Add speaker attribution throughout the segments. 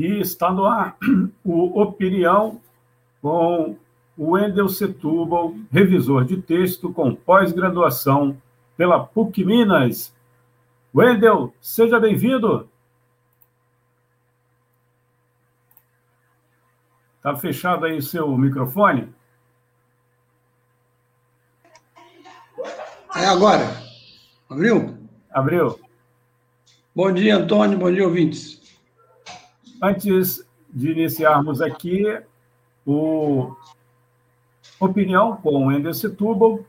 Speaker 1: e está no ar o Opinião com o Wendel Setúbal, revisor de texto com pós-graduação pela PUC Minas. Wendel, seja bem-vindo. Está fechado aí o seu microfone?
Speaker 2: É agora. Abriu?
Speaker 1: Abriu.
Speaker 2: Bom dia, Antônio. Bom dia, ouvintes.
Speaker 1: Antes de iniciarmos aqui o Opinião com o Ender Setúbal,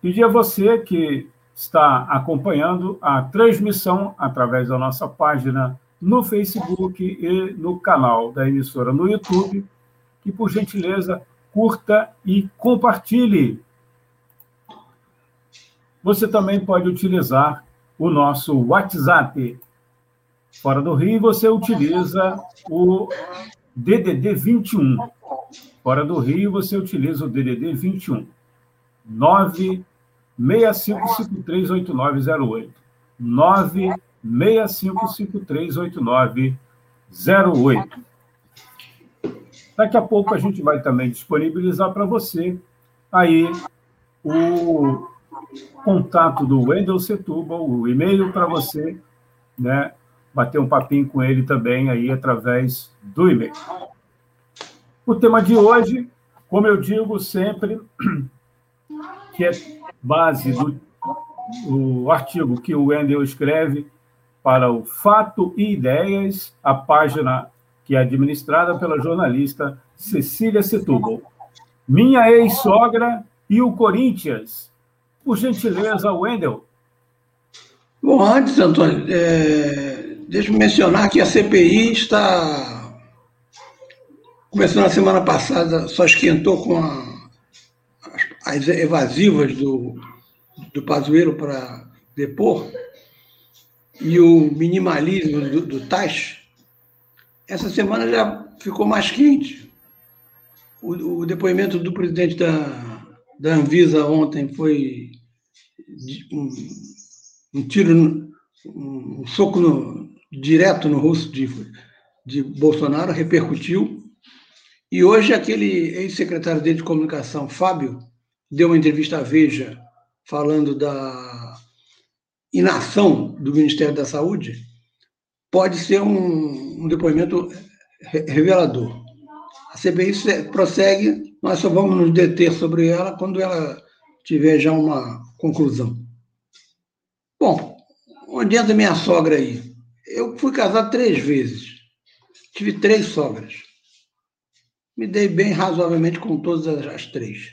Speaker 1: pedir a você que está acompanhando a transmissão através da nossa página no Facebook e no canal da emissora no YouTube, que, por gentileza, curta e compartilhe. Você também pode utilizar o nosso WhatsApp Fora do Rio, você utiliza o DDD 21. Fora do Rio, você utiliza o DDD 21. 965538908. 965538908. Daqui a pouco a gente vai também disponibilizar para você aí o contato do Wendel Setúbal, o e-mail para você, né, bater um papinho com ele também aí através do e-mail. O tema de hoje, como eu digo sempre, que é base do o artigo que o Wendel escreve para o Fato e Ideias, a página que é administrada pela jornalista Cecília Setúbal. Minha ex-sogra e o Corinthians. Por gentileza, Wendel.
Speaker 2: Bom, antes, Antônio, é Deixa eu mencionar que a CPI está. Começou na semana passada, só esquentou com a, as evasivas do, do Pazuello para depor e o minimalismo do, do Tach. Essa semana já ficou mais quente. O, o depoimento do presidente da, da Anvisa ontem foi um, um tiro, um, um soco no, direto no rosto de, de Bolsonaro, repercutiu. E hoje aquele ex-secretário dele de comunicação, Fábio, deu uma entrevista à Veja falando da inação do Ministério da Saúde, pode ser um, um depoimento revelador. A CPI prossegue, nós só vamos nos deter sobre ela quando ela tiver já uma conclusão. Bom, onde entra minha sogra aí? Eu fui casado três vezes. Tive três sogras. Me dei bem razoavelmente com todas as três.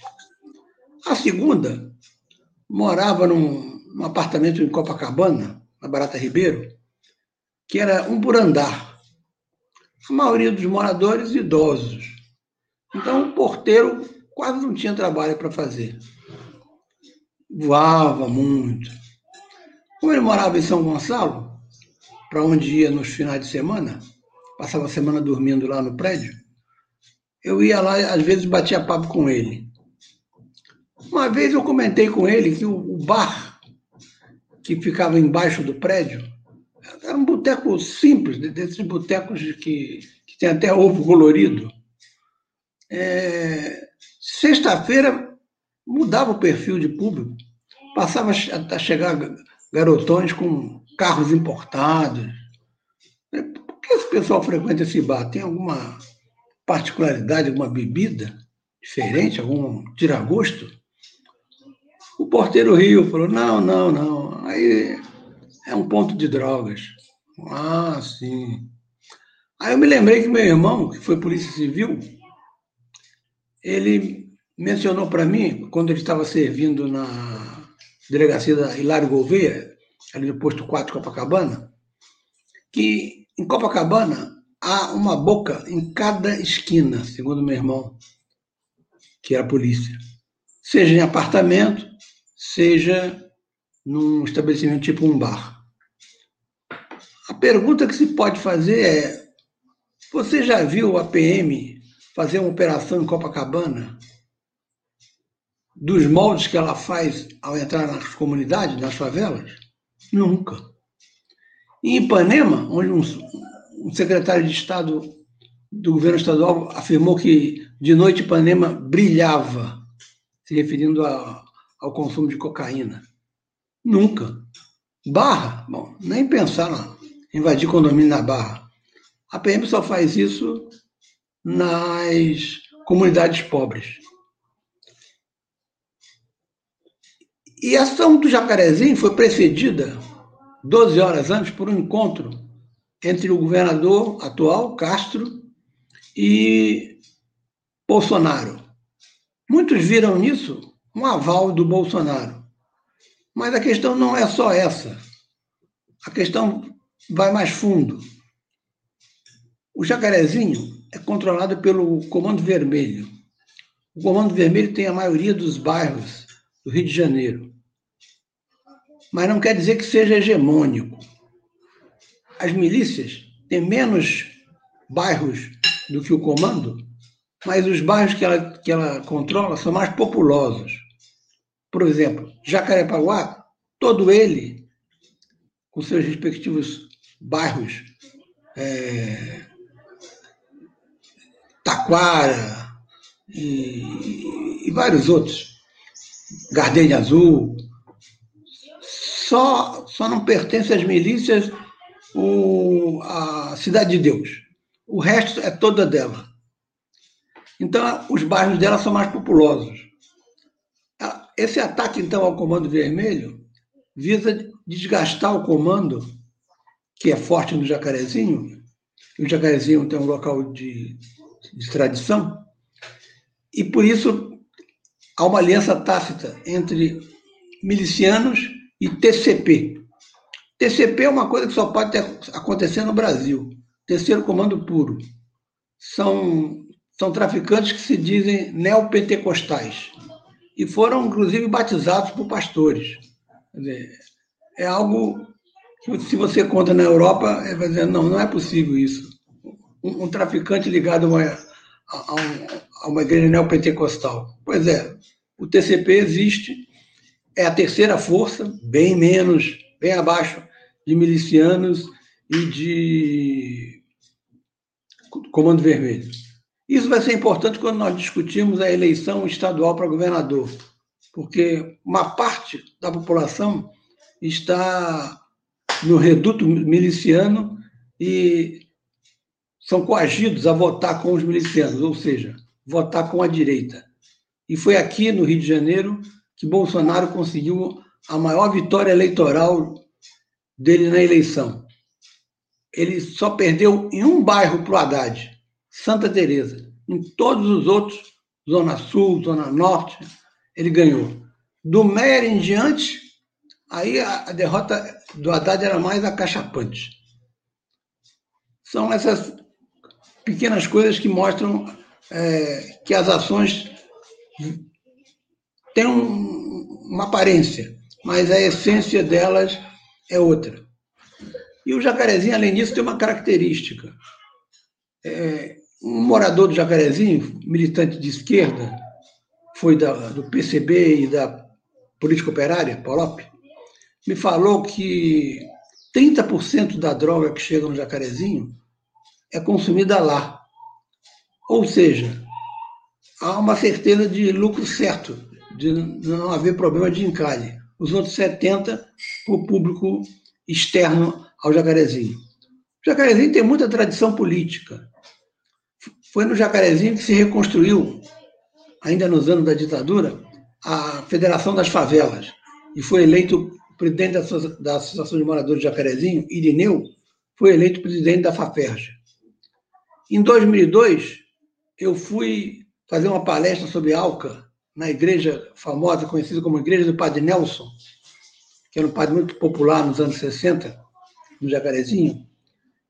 Speaker 2: A segunda morava num, num apartamento em Copacabana, na Barata Ribeiro, que era um por andar. A maioria dos moradores idosos. Então o porteiro quase não tinha trabalho para fazer. Voava muito. Como ele morava em São Gonçalo, para onde ia nos finais de semana, passava a semana dormindo lá no prédio, eu ia lá, às vezes batia papo com ele. Uma vez eu comentei com ele que o bar que ficava embaixo do prédio era um boteco simples, desses botecos que, que tem até ovo colorido. É, Sexta-feira mudava o perfil de público, passava a chegar garotões com carros importados. É, por que esse pessoal frequenta esse bar? Tem alguma particularidade, alguma bebida diferente, algum tiragosto? O porteiro riu, falou: não, não, não. Aí é um ponto de drogas. Ah, sim. Aí eu me lembrei que meu irmão, que foi polícia civil, ele mencionou para mim, quando ele estava servindo na delegacia da Hilário Gouveia, ali no posto 4 Copacabana, que em Copacabana há uma boca em cada esquina, segundo meu irmão, que era a polícia. Seja em apartamento, seja num estabelecimento tipo um bar. A pergunta que se pode fazer é: você já viu a PM fazer uma operação em Copacabana? Dos moldes que ela faz ao entrar nas comunidades, nas favelas? Nunca. Em Ipanema, onde um, um secretário de Estado do governo estadual afirmou que de noite Ipanema brilhava, se referindo a, ao consumo de cocaína. Nunca. Barra, bom, nem pensar em invadir condomínio na Barra. A PM só faz isso nas comunidades pobres. E a ação do Jacarezinho foi precedida, 12 horas antes, por um encontro entre o governador atual, Castro, e Bolsonaro. Muitos viram nisso um aval do Bolsonaro. Mas a questão não é só essa. A questão vai mais fundo. O Jacarezinho é controlado pelo Comando Vermelho. O Comando Vermelho tem a maioria dos bairros do Rio de Janeiro. Mas não quer dizer que seja hegemônico. As milícias têm menos bairros do que o comando, mas os bairros que ela, que ela controla são mais populosos. Por exemplo, Jacarepaguá, todo ele, com seus respectivos bairros, é, Taquara e, e, vários outros, Gardenia Azul, só, só não pertence às milícias o, a Cidade de Deus. O resto é toda dela. Então, os bairros dela são mais populosos. Esse ataque, então, ao Comando Vermelho visa desgastar o comando, que é forte no Jacarezinho, o Jacarezinho tem um local de, de tradição, e por isso há uma aliança tácita entre milicianos e TCP. TCP é uma coisa que só pode acontecer no Brasil. Terceiro Comando Puro. São, são traficantes que se dizem neopentecostais e foram, inclusive, batizados por pastores. Dizer, é algo que, se você conta na Europa, é dizer, não, não é possível isso. Um, um traficante ligado a uma, a, a uma igreja neopentecostal. Pois é, o TCP existe, é a terceira força, bem menos, bem abaixo de milicianos e de Comando Vermelho. Isso vai ser importante quando nós discutirmos a eleição estadual para governador, porque uma parte da população está no reduto miliciano e são coagidos a votar com os milicianos, ou seja, votar com a direita. E foi aqui no Rio de Janeiro que Bolsonaro conseguiu a maior vitória eleitoral dele na eleição. Ele só perdeu em um bairro para o Haddad, Santa Teresa. Em todos os outros, Zona Sul, Zona Norte, ele ganhou. Do Meyer em diante, aí a, derrota do Haddad era mais acachapante. São essas pequenas coisas que mostram é, que as ações têm um, uma aparência, mas a essência delas é outra. E o jacarezinho, além disso, tem uma característica. É, um morador do Jacarezinho, militante de esquerda, foi da, do PCB e da Política Operária, POLOP, me falou que 30% da droga que chega no Jacarezinho é consumida lá. Ou seja, há uma certeza de lucro certo, de não haver problema de encalhe. Os outros 70% para o público externo ao Jacarezinho. O Jacarezinho tem muita tradição política. Foi no Jacarezinho que se reconstruiu, ainda nos anos da ditadura, a Federação das Favelas. E foi eleito presidente da Associação de Moradores de Jacarezinho, Irineu, foi eleito presidente da FAPERJ. Em 2002, eu fui fazer uma palestra sobre Alca na igreja famosa, conhecida como Igreja do Padre Nelson, que era um padre muito popular nos anos 60, no Jacarezinho.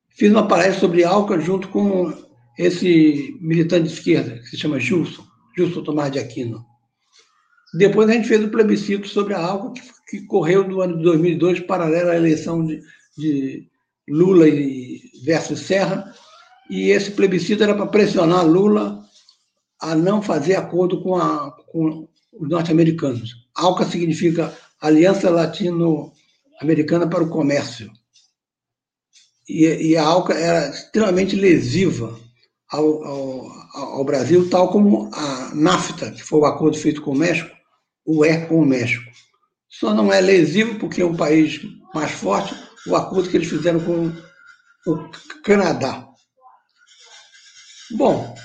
Speaker 2: fiz uma palestra sobre álcool junto com esse militante de esquerda, que se chama Gilson, Gilson Tomás de Aquino. Depois a gente fez o plebiscito sobre a álcool, que, que correu no ano de 2002, paralelo à eleição de, de Lula e versus Serra, e esse plebiscito era para pressionar Lula a não fazer acordo com, a, com os norte-americanos. ALCA significa Aliança Latino-Americana para o Comércio. E, e, a ALCA era extremamente lesiva ao, ao, ao, Brasil, tal como a NAFTA, que foi o acordo feito com o México, o é com o México. Só não é lesivo porque é um país mais forte, o acordo que eles fizeram com o Canadá. Bom,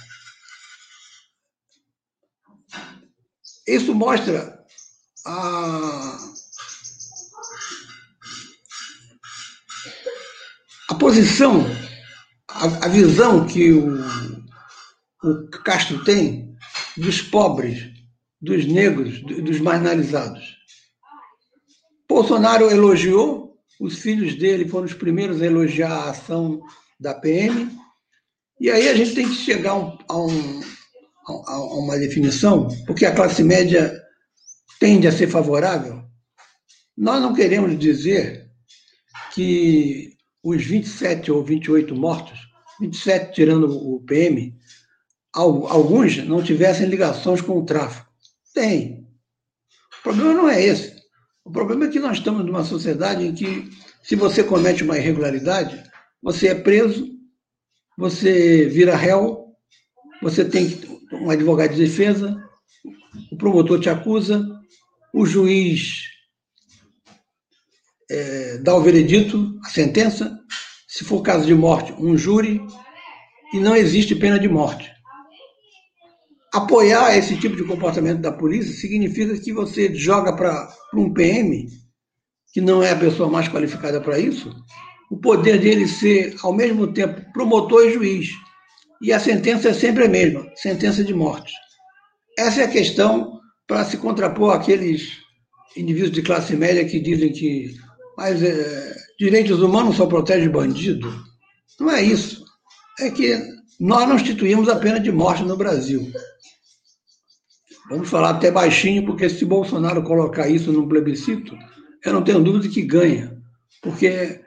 Speaker 2: isso mostra a, a posição, a, a visão que o, o Castro tem dos pobres, dos negros, dos marginalizados. Bolsonaro elogiou, os filhos dele foram os primeiros a elogiar a ação da PM, e aí a gente tem que chegar a, um, a, a uma definição, porque a classe média tende a ser favorável. Nós não queremos dizer que os 27 ou 28 mortos, 27 tirando o PM, alguns não tivessem ligações com o tráfico. Tem. O problema não é esse. O problema é que nós estamos numa sociedade em que, se você comete uma irregularidade, você é preso você vira réu, você tem um advogado de defesa, o promotor te acusa, o juiz é, dá o veredito, a sentença, se for caso de morte, um júri, e não existe pena de morte. Apoiar esse tipo de comportamento da polícia significa que você joga para um PM, que não é a pessoa mais qualificada para isso, o poder dele ser, ao mesmo tempo, promotor e juiz. E a sentença é sempre a mesma sentença de morte. Essa é a questão para se contrapor àqueles indivíduos de classe média que dizem que mas, é, direitos humanos só protegem bandido. Não é isso. É que nós não instituímos a pena de morte no Brasil. Vamos falar até baixinho, porque se Bolsonaro colocar isso num plebiscito, eu não tenho dúvida que ganha. Porque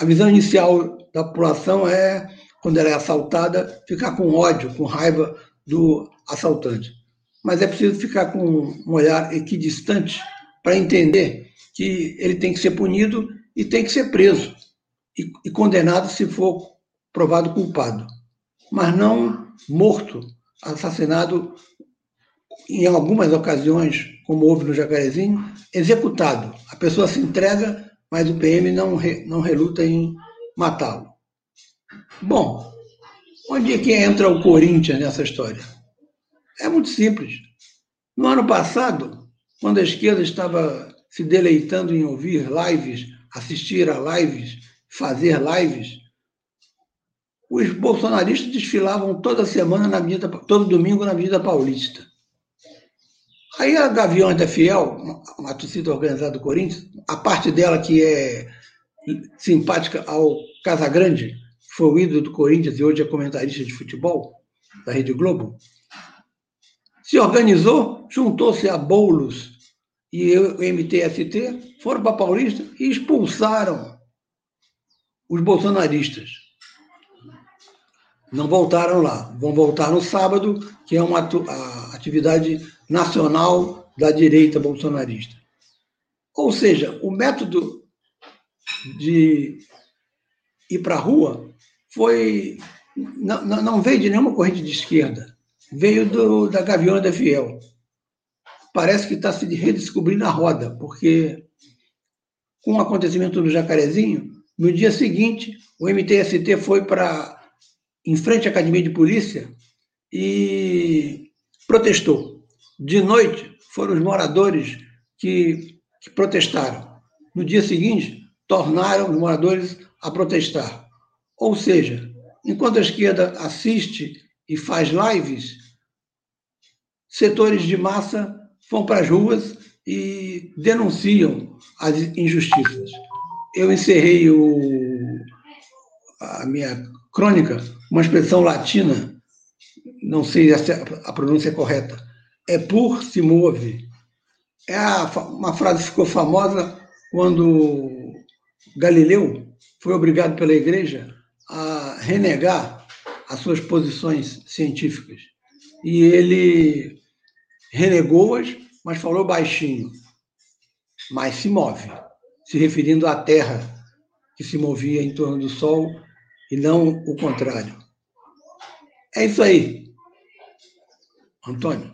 Speaker 2: a visão inicial da população é, quando ela é assaltada, ficar com ódio, com raiva do assaltante. Mas é preciso ficar com um olhar equidistante para entender que ele tem que ser punido e tem que ser preso e, e condenado se for provado culpado, mas não morto, assassinado em algumas ocasiões, como houve no Jacarezinho, executado. A pessoa se entrega mas o PM não, não reluta em matá-lo. Bom, onde é que entra o Corinthians nessa história? É muito simples. No ano passado, quando a esquerda estava se deleitando em ouvir lives, assistir a lives, fazer lives, os bolsonaristas desfilavam toda semana na Avenida, todo domingo na Avenida Paulista. Aí a Gaviões da Fiel, uma torcida organizada do Corinthians, a parte dela que é simpática ao Casagrande, que foi o ídolo do Corinthians e hoje é comentarista de futebol da Rede Globo, se organizou, juntou-se a Boulos e o MTST, foram para Paulista e expulsaram os bolsonaristas. Não voltaram lá. Vão voltar no sábado, que é uma atividade nacional da direita bolsonarista. Ou seja, o método de ir para a rua foi não, não, veio de nenhuma corrente de esquerda, veio do, da Gaviões da Fiel. Parece que está se redescobrindo a roda, porque com o acontecimento do Jacarezinho, no dia seguinte, o MTST foi para em frente à Academia de Polícia e protestou. De noite, foram os moradores que, que protestaram. No dia seguinte, tornaram os moradores a protestar. Ou seja, enquanto a esquerda assiste e faz lives, setores de massa vão para as ruas e denunciam as injustiças. Eu encerrei o, a minha crônica, uma expressão latina, não sei se a pronúncia é correta, é por se move. É a, uma frase que ficou famosa quando Galileu foi obrigado pela igreja a renegar as suas posições científicas. E ele renegou-as, mas falou baixinho. Mas se move, se referindo à Terra, que se movia em torno do Sol e não o contrário. É isso aí. Antônio.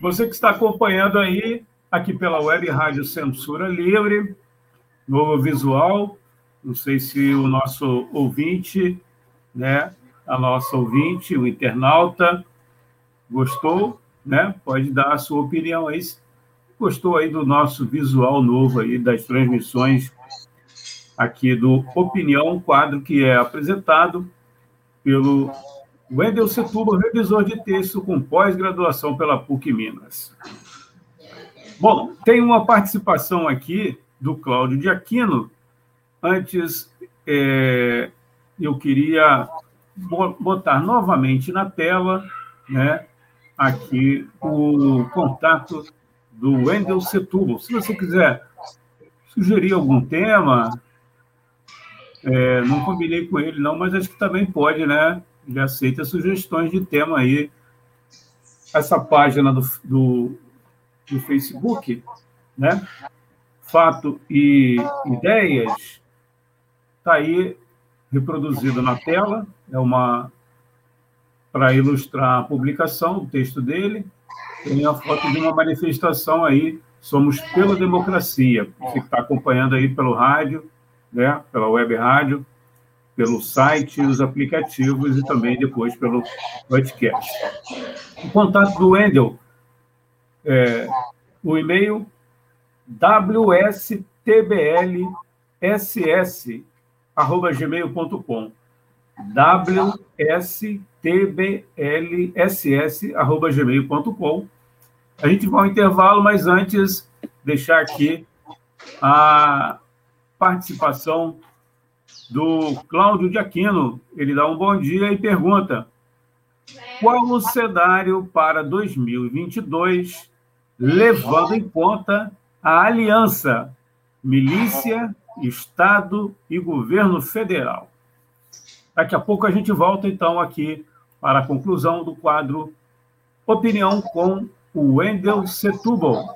Speaker 1: Você que está acompanhando aí, aqui pela Web Rádio Censura Livre, novo visual. Não sei se o nosso ouvinte, né, a nossa ouvinte, o internauta, gostou, né? Pode dar a sua opinião aí. Gostou aí do nosso visual novo aí das transmissões aqui do Opinião, quadro que é apresentado pelo Wendel Setúbal, revisor de texto com pós-graduação pela PUC Minas. Bom, tem uma participação aqui do Cláudio de Aquino. Antes, é, eu queria botar novamente na tela, né, aqui o contato do Wendel Setúbal. Se você quiser sugerir algum tema, é, não combinei com ele, não, mas acho que também pode, né? Ele aceita sugestões de tema aí. Essa página do, do, do Facebook, né? Fato e Ideias, está aí reproduzido na tela. É uma para ilustrar a publicação, o texto dele. Tem a foto de uma manifestação aí, Somos pela Democracia. Você que está acompanhando aí pelo rádio, né, pela web rádio, pelo site, os aplicativos e também depois pelo podcast. O contato do Wendel, é, o e-mail wstblss@gmail.com wstblss@gmail.com. A gente vai ao intervalo, mas antes deixar aqui a participação do Cláudio de Aquino. Ele dá um bom dia e pergunta: qual o cenário para 2022, levando em conta a aliança milícia, Estado e governo federal? Daqui a pouco a gente volta, então, aqui para a conclusão do quadro Opinião com o Wendel Setúbal.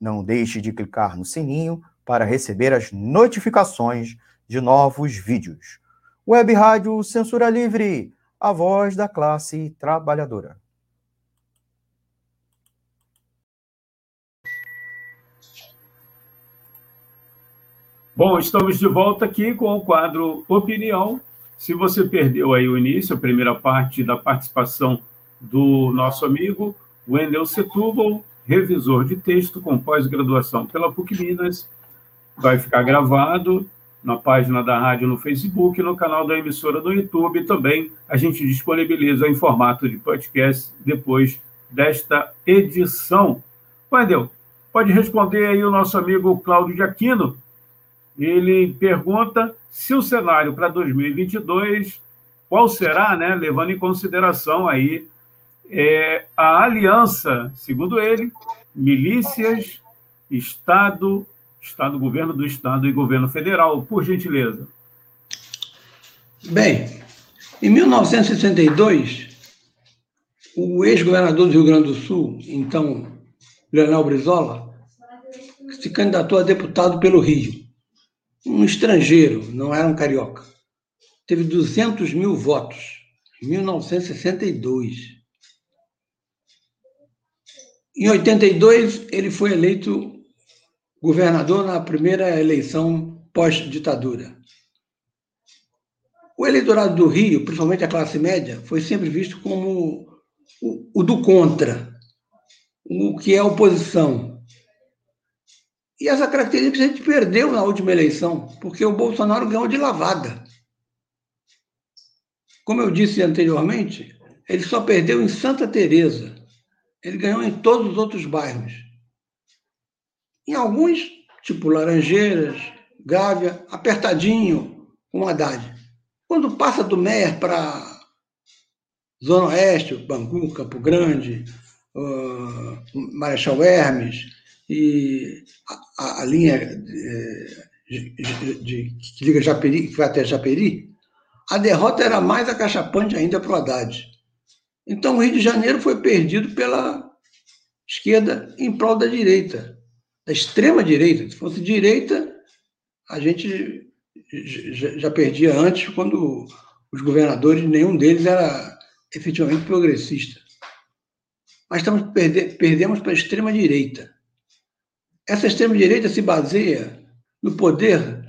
Speaker 3: Não deixe de clicar no sininho para receber as notificações de novos vídeos. Web Rádio Censura Livre, a voz da classe trabalhadora.
Speaker 1: Bom, estamos de volta aqui com o quadro Opinião. Se você perdeu aí o início, a primeira parte da participação do nosso amigo Wendel Setúbal, revisor de texto com pós-graduação pela PUC Minas. Vai ficar gravado na página da rádio no Facebook, no canal da emissora do YouTube. Também a gente disponibiliza em formato de podcast depois desta edição. Wendel, pode responder aí o nosso amigo Cláudio de Aquino. Ele pergunta se o cenário para 2022, qual será, né, levando em consideração aí é, a aliança, segundo ele, milícias, Estado Estado, governo do Estado e governo federal, por gentileza.
Speaker 2: Bem, em 1962, o ex-governador do Rio Grande do Sul, então Leonel Brizola, se candidatou a deputado pelo Rio. Um estrangeiro, não era um carioca. Teve 200 mil votos em 1962. Em 82, ele foi eleito governador na primeira eleição pós-ditadura. O eleitorado do Rio, principalmente a classe média, foi sempre visto como o, o do contra, o que é oposição. E essa característica a gente perdeu na última eleição, porque o Bolsonaro ganhou de lavada. Como eu disse anteriormente, ele só perdeu em Santa Teresa. Ele ganhou em todos os outros bairros. Em alguns, tipo Laranjeiras, Gávea, apertadinho, com Haddad. Quando passa do Mer para Zona Oeste, Bangu, Campo Grande, uh, Marechal Hermes e a, a linha de, de, de, que liga Japeri, que vai até Japeri, a derrota era mais acachapante ainda para o Haddad. Então o Rio de Janeiro foi perdido pela esquerda em prol da direita, da extrema direita. Se fosse direita, a gente já perdia antes, quando os governadores, nenhum deles era efetivamente progressista. Mas estamos perder, perdemos para a extrema-direita. Essa extrema-direita se baseia no poder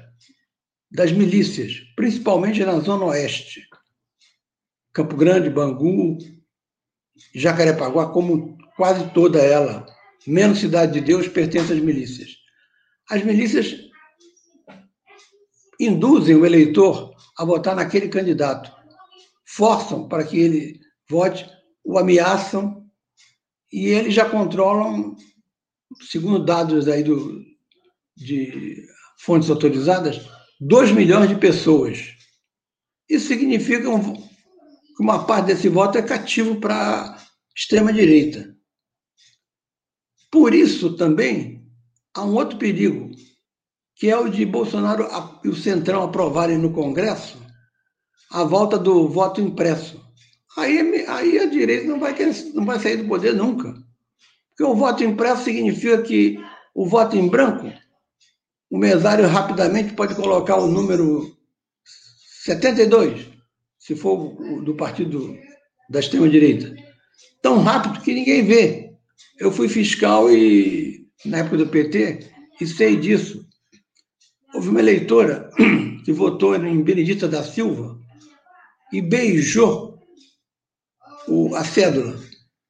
Speaker 2: das milícias, principalmente na Zona Oeste. Campo Grande, Bangu, Jacarepaguá, como quase toda ela, menos Cidade de Deus, pertence às milícias. As milícias induzem o eleitor a votar naquele candidato, forçam para que ele vote, o ameaçam e eles já controlam, segundo dados aí do, de fontes autorizadas, 2 milhões de pessoas. Isso significa um, uma parte desse voto é cativo para a extrema-direita. Por isso também há um outro perigo que é o de Bolsonaro e o Centrão aprovarem no Congresso a volta do voto impresso. Aí, aí a direita não vai, querer, não vai sair do poder nunca. Porque o voto impresso significa que o voto em branco, o mesário rapidamente pode colocar o número 72, se for do partido da extrema-direita. Tão rápido que ninguém vê. Eu fui fiscal e, na época do PT, e sei disso. Houve uma eleitora que votou em Benedita da Silva e beijou o, a cédula.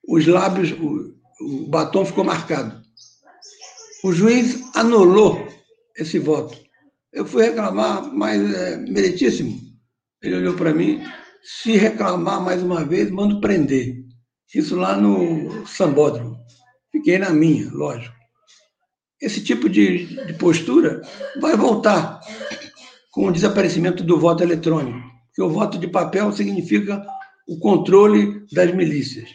Speaker 2: Os lábios, o, o batom ficou marcado. O juiz anulou esse voto. Eu fui reclamar, mas é meritíssimo. Ele olhou para mim. Se reclamar mais uma vez, mando prender. Isso lá no Sambódromo. Fiquei na minha, lógico esse tipo de, de postura vai voltar com o desaparecimento do voto eletrônico, porque o voto de papel significa o controle das milícias.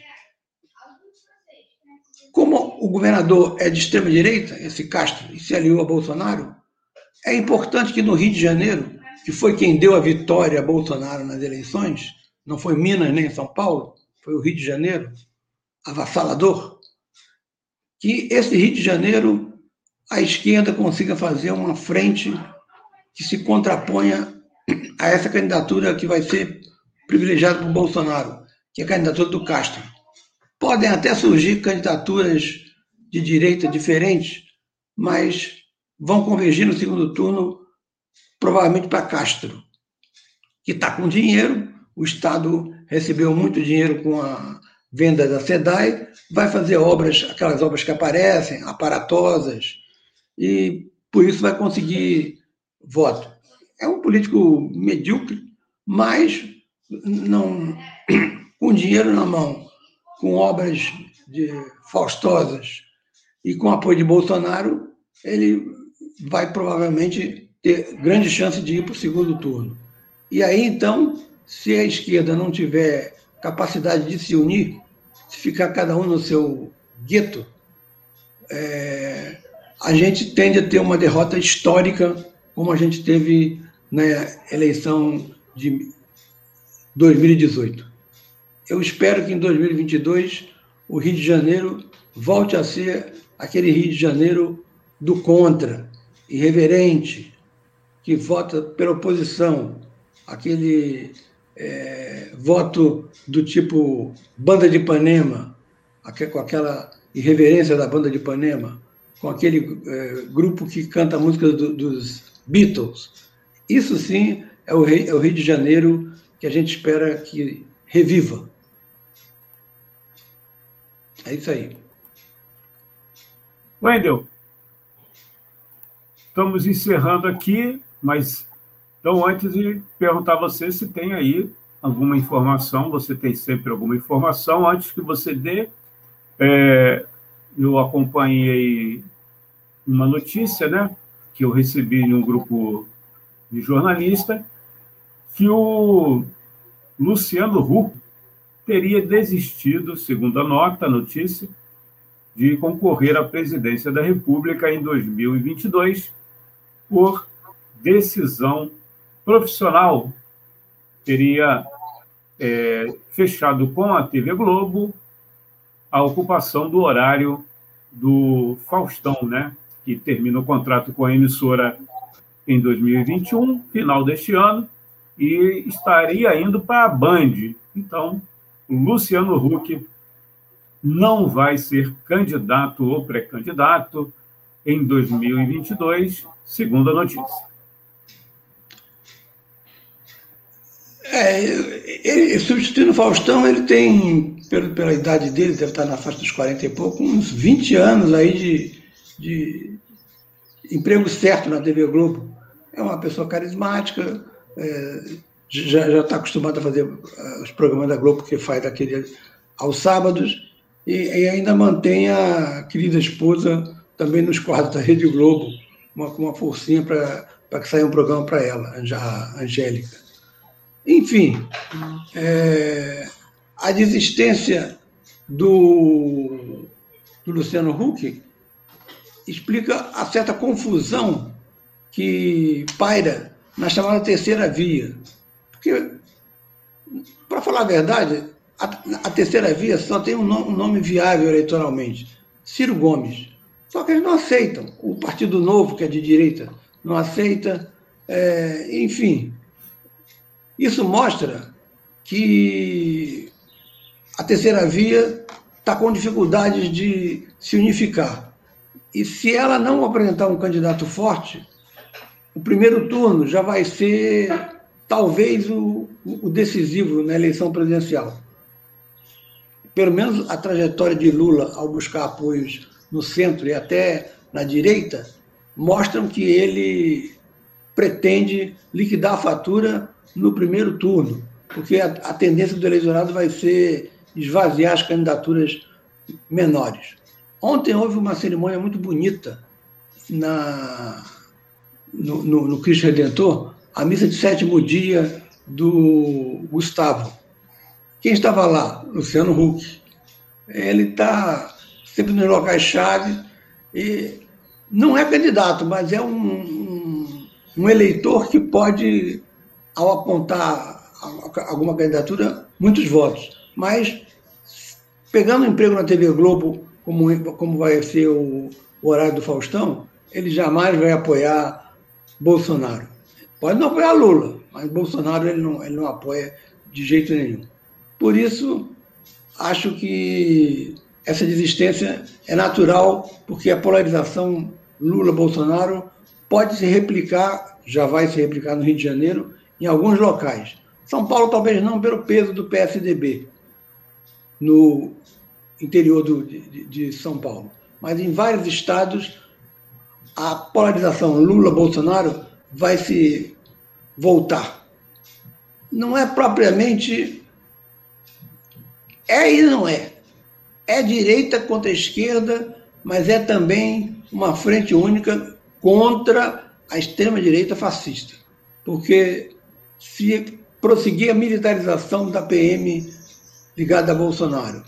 Speaker 2: Como o governador é de extrema direita, esse Castro, e se aliou a Bolsonaro, é importante que no Rio de Janeiro, que foi quem deu a vitória a Bolsonaro nas eleições, não foi Minas nem São Paulo, foi o Rio de Janeiro, avassalador, que esse Rio de Janeiro a esquerda consiga fazer uma frente que se contraponha a essa candidatura que vai ser privilegiada por Bolsonaro, que é a candidatura do Castro. Podem até surgir candidaturas de direita diferentes, mas vão convergir no segundo turno, provavelmente para Castro, que está com dinheiro, o Estado recebeu muito dinheiro com a venda da SEDAI, vai fazer obras, aquelas obras que aparecem, aparatosas, e por isso vai conseguir voto. É um político medíocre, mas não com dinheiro na mão, com obras de faustosas e com apoio de Bolsonaro, ele vai provavelmente ter grande chance de ir para o segundo turno. E aí, então, se a esquerda não tiver capacidade de se unir, se ficar cada um no seu gueto, é, a gente tende a ter uma derrota histórica, como a gente teve na eleição de 2018. Eu espero que em 2022 o Rio de Janeiro volte a ser aquele Rio de Janeiro do contra, irreverente, que vota pela oposição, aquele é, voto do tipo Banda de Ipanema, com aquela irreverência da Banda de Ipanema, com aquele é, grupo que canta música do, dos Beatles. Isso sim é o, é o Rio de Janeiro que a gente espera que reviva. É isso aí.
Speaker 1: Wendel, estamos encerrando aqui, mas então antes de perguntar a você se tem aí alguma informação, você tem sempre alguma informação, antes que você dê, é, eu acompanhei uma notícia, né, que eu recebi em um grupo de jornalista, que o Luciano Huck teria desistido, segundo a nota, a notícia, de concorrer à presidência da República em 2022 por decisão profissional. Teria é, fechado com a TV Globo a ocupação do horário do Faustão, né? que termina o contrato com a emissora em 2021, final deste ano, e estaria indo para a Band. Então, Luciano Huck não vai ser candidato ou pré-candidato em 2022, segundo a notícia.
Speaker 2: É, ele, substituindo o Faustão, ele tem, pela, pela idade dele, deve estar na faixa dos 40 e pouco, uns 20 anos aí de, de emprego certo na TV Globo. É uma pessoa carismática, é, já está acostumado a fazer uh, os programas da Globo, que faz aquele aos sábados, e, e ainda mantém a querida esposa também nos quadros da Rede Globo, uma, uma forcinha para que saia um programa para ela, a Angélica. Enfim, é, a desistência do, do Luciano Huck explica a certa confusão que paira na chamada terceira via. Porque, para falar a verdade, a, a terceira via só tem um nome, um nome viável eleitoralmente: Ciro Gomes. Só que eles não aceitam. O Partido Novo, que é de direita, não aceita. É, enfim, isso mostra que a terceira via está com dificuldades de se unificar. E se ela não apresentar um candidato forte, o primeiro turno já vai ser talvez o, o decisivo na eleição presidencial pelo menos a trajetória de Lula ao buscar apoios no centro e até na direita, mostram que ele pretende liquidar a fatura no primeiro turno, porque a, a tendência do eleitorado vai ser esvaziar as candidaturas menores. Ontem houve uma cerimônia muito bonita na, no, no, no Cristo Redentor, a missa de sétimo dia do Gustavo. Quem estava lá? Luciano Huck. Ele está sempre nos locais-chave e não é candidato, mas é um, um, um, eleitor que pode, ao apontar alguma candidatura, muitos votos. Mas, pegando um emprego na TV Globo, como, como vai ser o, o horário do Faustão, ele jamais vai apoiar Bolsonaro. Pode não apoiar Lula, mas Bolsonaro ele não, ele não apoia de jeito nenhum. Por isso, acho que essa desistência é natural, porque a polarização Lula-Bolsonaro pode se replicar, já vai se replicar no Rio de Janeiro, em alguns locais. São Paulo, talvez não pelo peso do PSDB no interior do, de, de São Paulo, mas em vários estados a polarização Lula-Bolsonaro vai se voltar. Não é propriamente é e não é. É direita contra esquerda, mas é também uma frente única contra a extrema-direita fascista. Porque se prosseguir a militarização da PM ligada a Bolsonaro,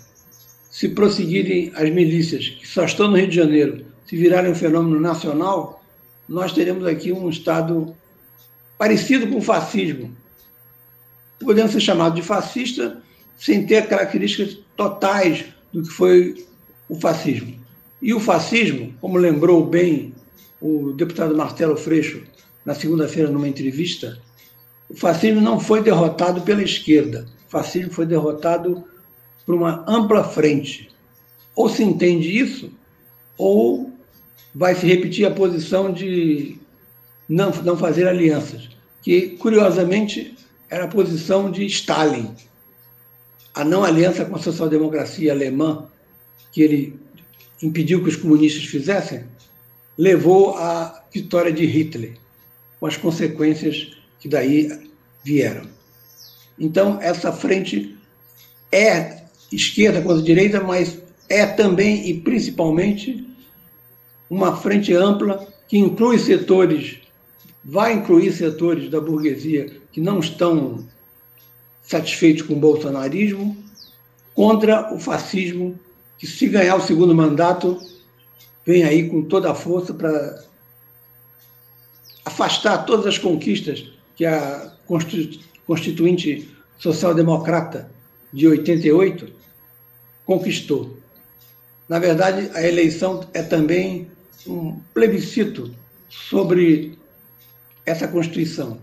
Speaker 2: se prosseguirem as milícias que só estão no Rio de Janeiro se virarem um fenômeno nacional, nós teremos aqui um Estado parecido com o fascismo. Podemos ser chamados de fascista sem ter características totais do que foi o fascismo. E o fascismo, como lembrou bem o deputado Marcelo Freixo na segunda-feira numa entrevista, o fascismo não foi derrotado pela esquerda, o fascismo foi derrotado por uma ampla frente. Ou se entende isso, ou vai se repetir a posição de não, não fazer alianças, que, curiosamente, era a posição de Stalin. A não aliança com a social-democracia alemã, que ele impediu que os comunistas fizessem, levou à vitória de Hitler, com as consequências que daí vieram. Então, essa frente é esquerda contra direita, mas é também e principalmente uma frente ampla que inclui setores, vai incluir setores da burguesia que não estão satisfeitos com o bolsonarismo, contra o fascismo que se ganhar o segundo mandato, vem aí com toda a força para afastar todas as conquistas que a Constituinte Social-Democrata de 88 conquistou. Na verdade, a eleição é também um plebiscito sobre essa Constituição.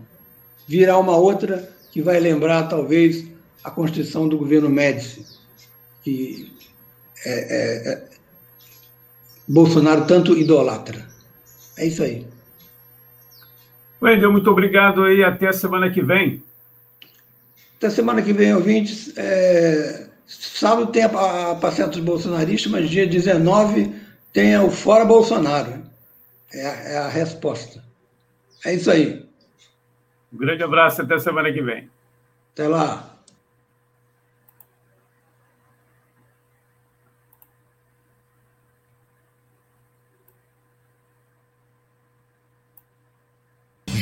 Speaker 2: Virá uma outra que vai lembrar, talvez, a Constituição do governo Médici, que é, é, é, Bolsonaro tanto idolatra. É isso aí.
Speaker 1: Wendel, muito obrigado aí. Até a semana que vem.
Speaker 2: Até semana que vem, ouvintes. É, sábado tem a, a passeata dos bolsonaristas, mas dia 19 tem o Fora Bolsonaro. É a, é a resposta. É isso aí.
Speaker 1: Um grande abraço. Até semana que vem.
Speaker 2: Até lá.